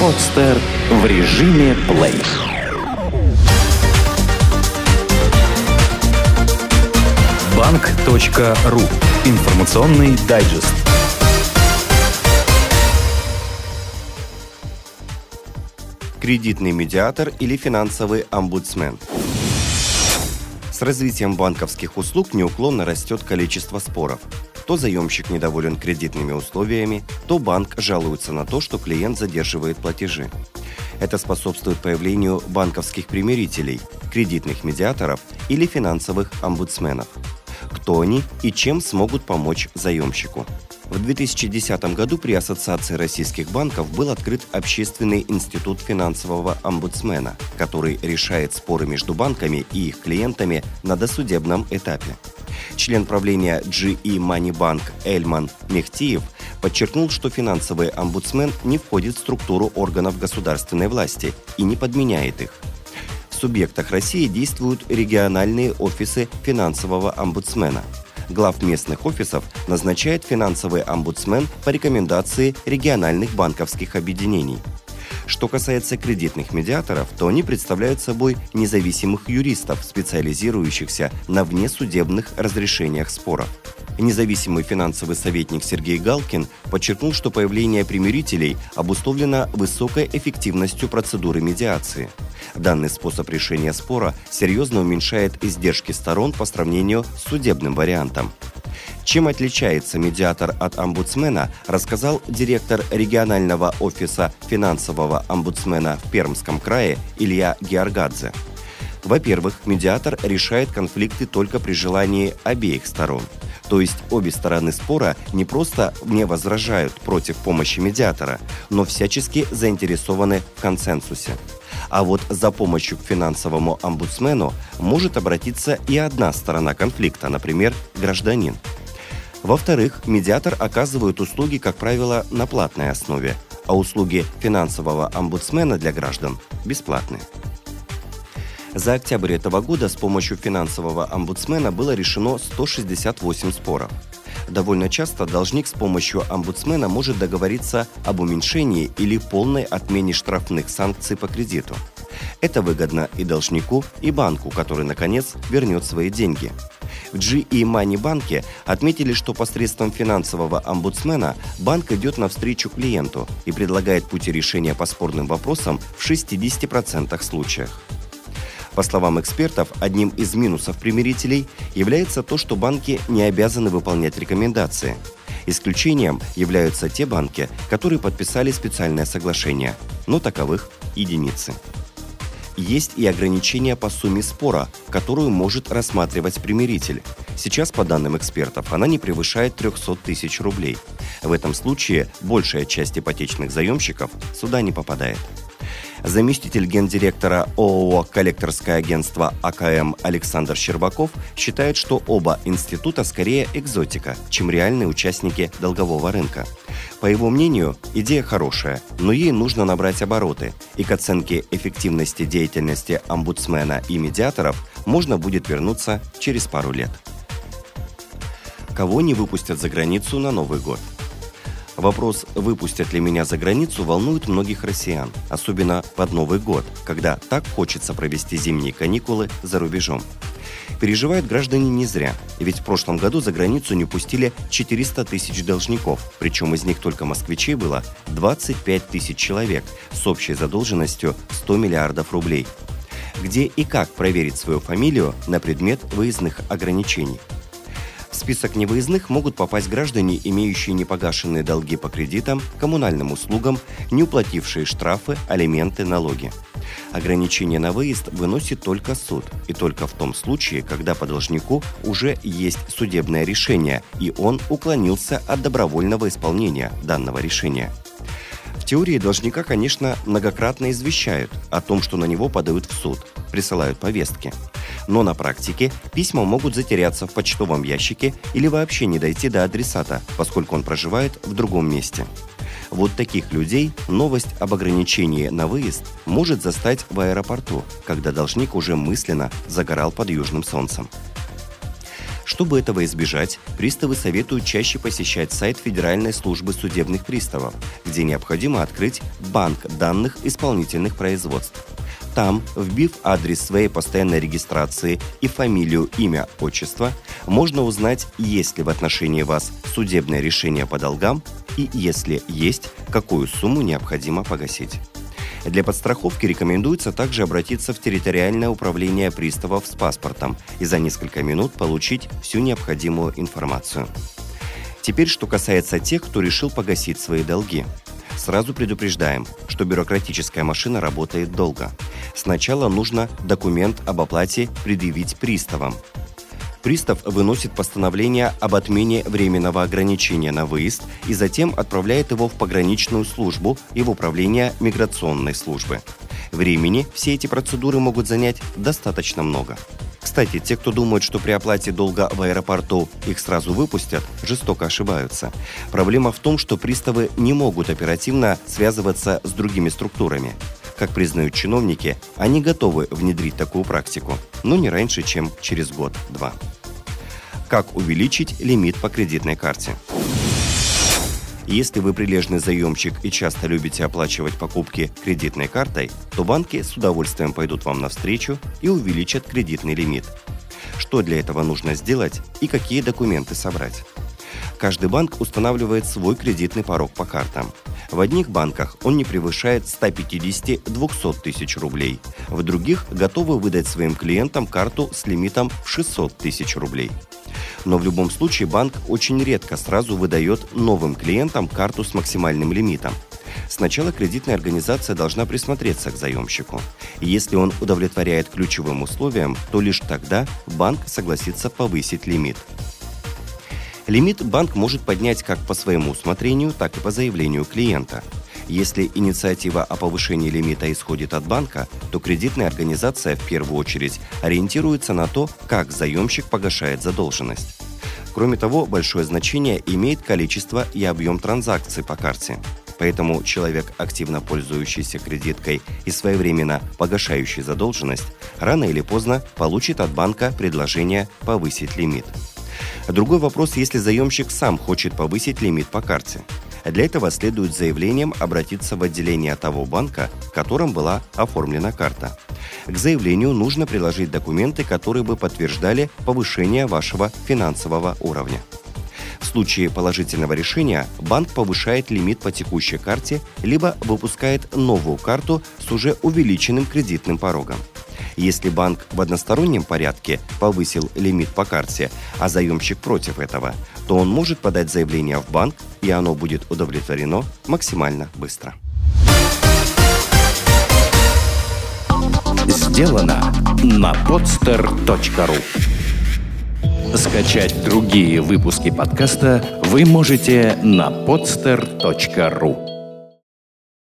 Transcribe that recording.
Подстер в режиме плей. Банк.ру. Информационный дайджест. Кредитный медиатор или финансовый омбудсмен. С развитием банковских услуг неуклонно растет количество споров. То заемщик недоволен кредитными условиями, то банк жалуется на то, что клиент задерживает платежи. Это способствует появлению банковских примирителей, кредитных медиаторов или финансовых омбудсменов. Кто они и чем смогут помочь заемщику? В 2010 году при Ассоциации российских банков был открыт Общественный институт финансового омбудсмена, который решает споры между банками и их клиентами на досудебном этапе. Член правления GE Money Bank Эльман Мехтиев подчеркнул, что финансовый омбудсмен не входит в структуру органов государственной власти и не подменяет их. В субъектах России действуют региональные офисы финансового омбудсмена – глав местных офисов назначает финансовый омбудсмен по рекомендации региональных банковских объединений. Что касается кредитных медиаторов, то они представляют собой независимых юристов, специализирующихся на внесудебных разрешениях споров. Независимый финансовый советник Сергей Галкин подчеркнул, что появление примирителей обусловлено высокой эффективностью процедуры медиации. Данный способ решения спора серьезно уменьшает издержки сторон по сравнению с судебным вариантом. Чем отличается медиатор от омбудсмена, рассказал директор регионального офиса финансового омбудсмена в Пермском крае Илья Георгадзе. Во-первых, медиатор решает конфликты только при желании обеих сторон. То есть обе стороны спора не просто не возражают против помощи медиатора, но всячески заинтересованы в консенсусе. А вот за помощью к финансовому омбудсмену может обратиться и одна сторона конфликта, например, гражданин. Во-вторых, медиатор оказывает услуги, как правило, на платной основе, а услуги финансового омбудсмена для граждан бесплатны. За октябрь этого года с помощью финансового омбудсмена было решено 168 споров. Довольно часто должник с помощью омбудсмена может договориться об уменьшении или полной отмене штрафных санкций по кредиту. Это выгодно и должнику, и банку, который, наконец, вернет свои деньги. В GE Money банке отметили, что посредством финансового омбудсмена банк идет навстречу клиенту и предлагает пути решения по спорным вопросам в 60% случаях. По словам экспертов, одним из минусов примирителей является то, что банки не обязаны выполнять рекомендации. Исключением являются те банки, которые подписали специальное соглашение, но таковых единицы. Есть и ограничения по сумме спора, которую может рассматривать примиритель. Сейчас, по данным экспертов, она не превышает 300 тысяч рублей. В этом случае большая часть ипотечных заемщиков сюда не попадает. Заместитель гендиректора ООО «Коллекторское агентство АКМ» Александр Щербаков считает, что оба института скорее экзотика, чем реальные участники долгового рынка. По его мнению, идея хорошая, но ей нужно набрать обороты, и к оценке эффективности деятельности омбудсмена и медиаторов можно будет вернуться через пару лет. Кого не выпустят за границу на Новый год – Вопрос, выпустят ли меня за границу, волнует многих россиян, особенно под Новый год, когда так хочется провести зимние каникулы за рубежом. Переживают граждане не зря, ведь в прошлом году за границу не пустили 400 тысяч должников, причем из них только москвичей было 25 тысяч человек с общей задолженностью 100 миллиардов рублей. Где и как проверить свою фамилию на предмет выездных ограничений – в список невыездных могут попасть граждане, имеющие непогашенные долги по кредитам, коммунальным услугам, не уплатившие штрафы, алименты, налоги. Ограничение на выезд выносит только суд, и только в том случае, когда по должнику уже есть судебное решение, и он уклонился от добровольного исполнения данного решения. В теории должника, конечно, многократно извещают о том, что на него подают в суд, присылают повестки – но на практике письма могут затеряться в почтовом ящике или вообще не дойти до адресата, поскольку он проживает в другом месте. Вот таких людей новость об ограничении на выезд может застать в аэропорту, когда должник уже мысленно загорал под южным солнцем. Чтобы этого избежать, приставы советуют чаще посещать сайт Федеральной службы судебных приставов, где необходимо открыть банк данных исполнительных производств. Там, вбив адрес своей постоянной регистрации и фамилию, имя, отчество, можно узнать, есть ли в отношении вас судебное решение по долгам и, если есть, какую сумму необходимо погасить. Для подстраховки рекомендуется также обратиться в территориальное управление приставов с паспортом и за несколько минут получить всю необходимую информацию. Теперь, что касается тех, кто решил погасить свои долги. Сразу предупреждаем, что бюрократическая машина работает долго. Сначала нужно документ об оплате предъявить приставам, Пристав выносит постановление об отмене временного ограничения на выезд и затем отправляет его в пограничную службу и в управление миграционной службы. Времени все эти процедуры могут занять достаточно много. Кстати, те, кто думают, что при оплате долга в аэропорту их сразу выпустят, жестоко ошибаются. Проблема в том, что приставы не могут оперативно связываться с другими структурами. Как признают чиновники, они готовы внедрить такую практику, но не раньше, чем через год-два. Как увеличить лимит по кредитной карте? Если вы прилежный заемщик и часто любите оплачивать покупки кредитной картой, то банки с удовольствием пойдут вам навстречу и увеличат кредитный лимит. Что для этого нужно сделать и какие документы собрать? Каждый банк устанавливает свой кредитный порог по картам. В одних банках он не превышает 150-200 тысяч рублей, в других готовы выдать своим клиентам карту с лимитом в 600 тысяч рублей. Но в любом случае банк очень редко сразу выдает новым клиентам карту с максимальным лимитом. Сначала кредитная организация должна присмотреться к заемщику. Если он удовлетворяет ключевым условиям, то лишь тогда банк согласится повысить лимит. Лимит банк может поднять как по своему усмотрению, так и по заявлению клиента. Если инициатива о повышении лимита исходит от банка, то кредитная организация в первую очередь ориентируется на то, как заемщик погашает задолженность. Кроме того, большое значение имеет количество и объем транзакций по карте. Поэтому человек, активно пользующийся кредиткой и своевременно погашающий задолженность, рано или поздно получит от банка предложение повысить лимит. Другой вопрос, если заемщик сам хочет повысить лимит по карте. Для этого следует заявлением обратиться в отделение того банка, в котором была оформлена карта. К заявлению нужно приложить документы, которые бы подтверждали повышение вашего финансового уровня. В случае положительного решения банк повышает лимит по текущей карте либо выпускает новую карту с уже увеличенным кредитным порогом. Если банк в одностороннем порядке повысил лимит по карте, а заемщик против этого, то он может подать заявление в банк, и оно будет удовлетворено максимально быстро. Сделано на podster.ru Скачать другие выпуски подкаста вы можете на podster.ru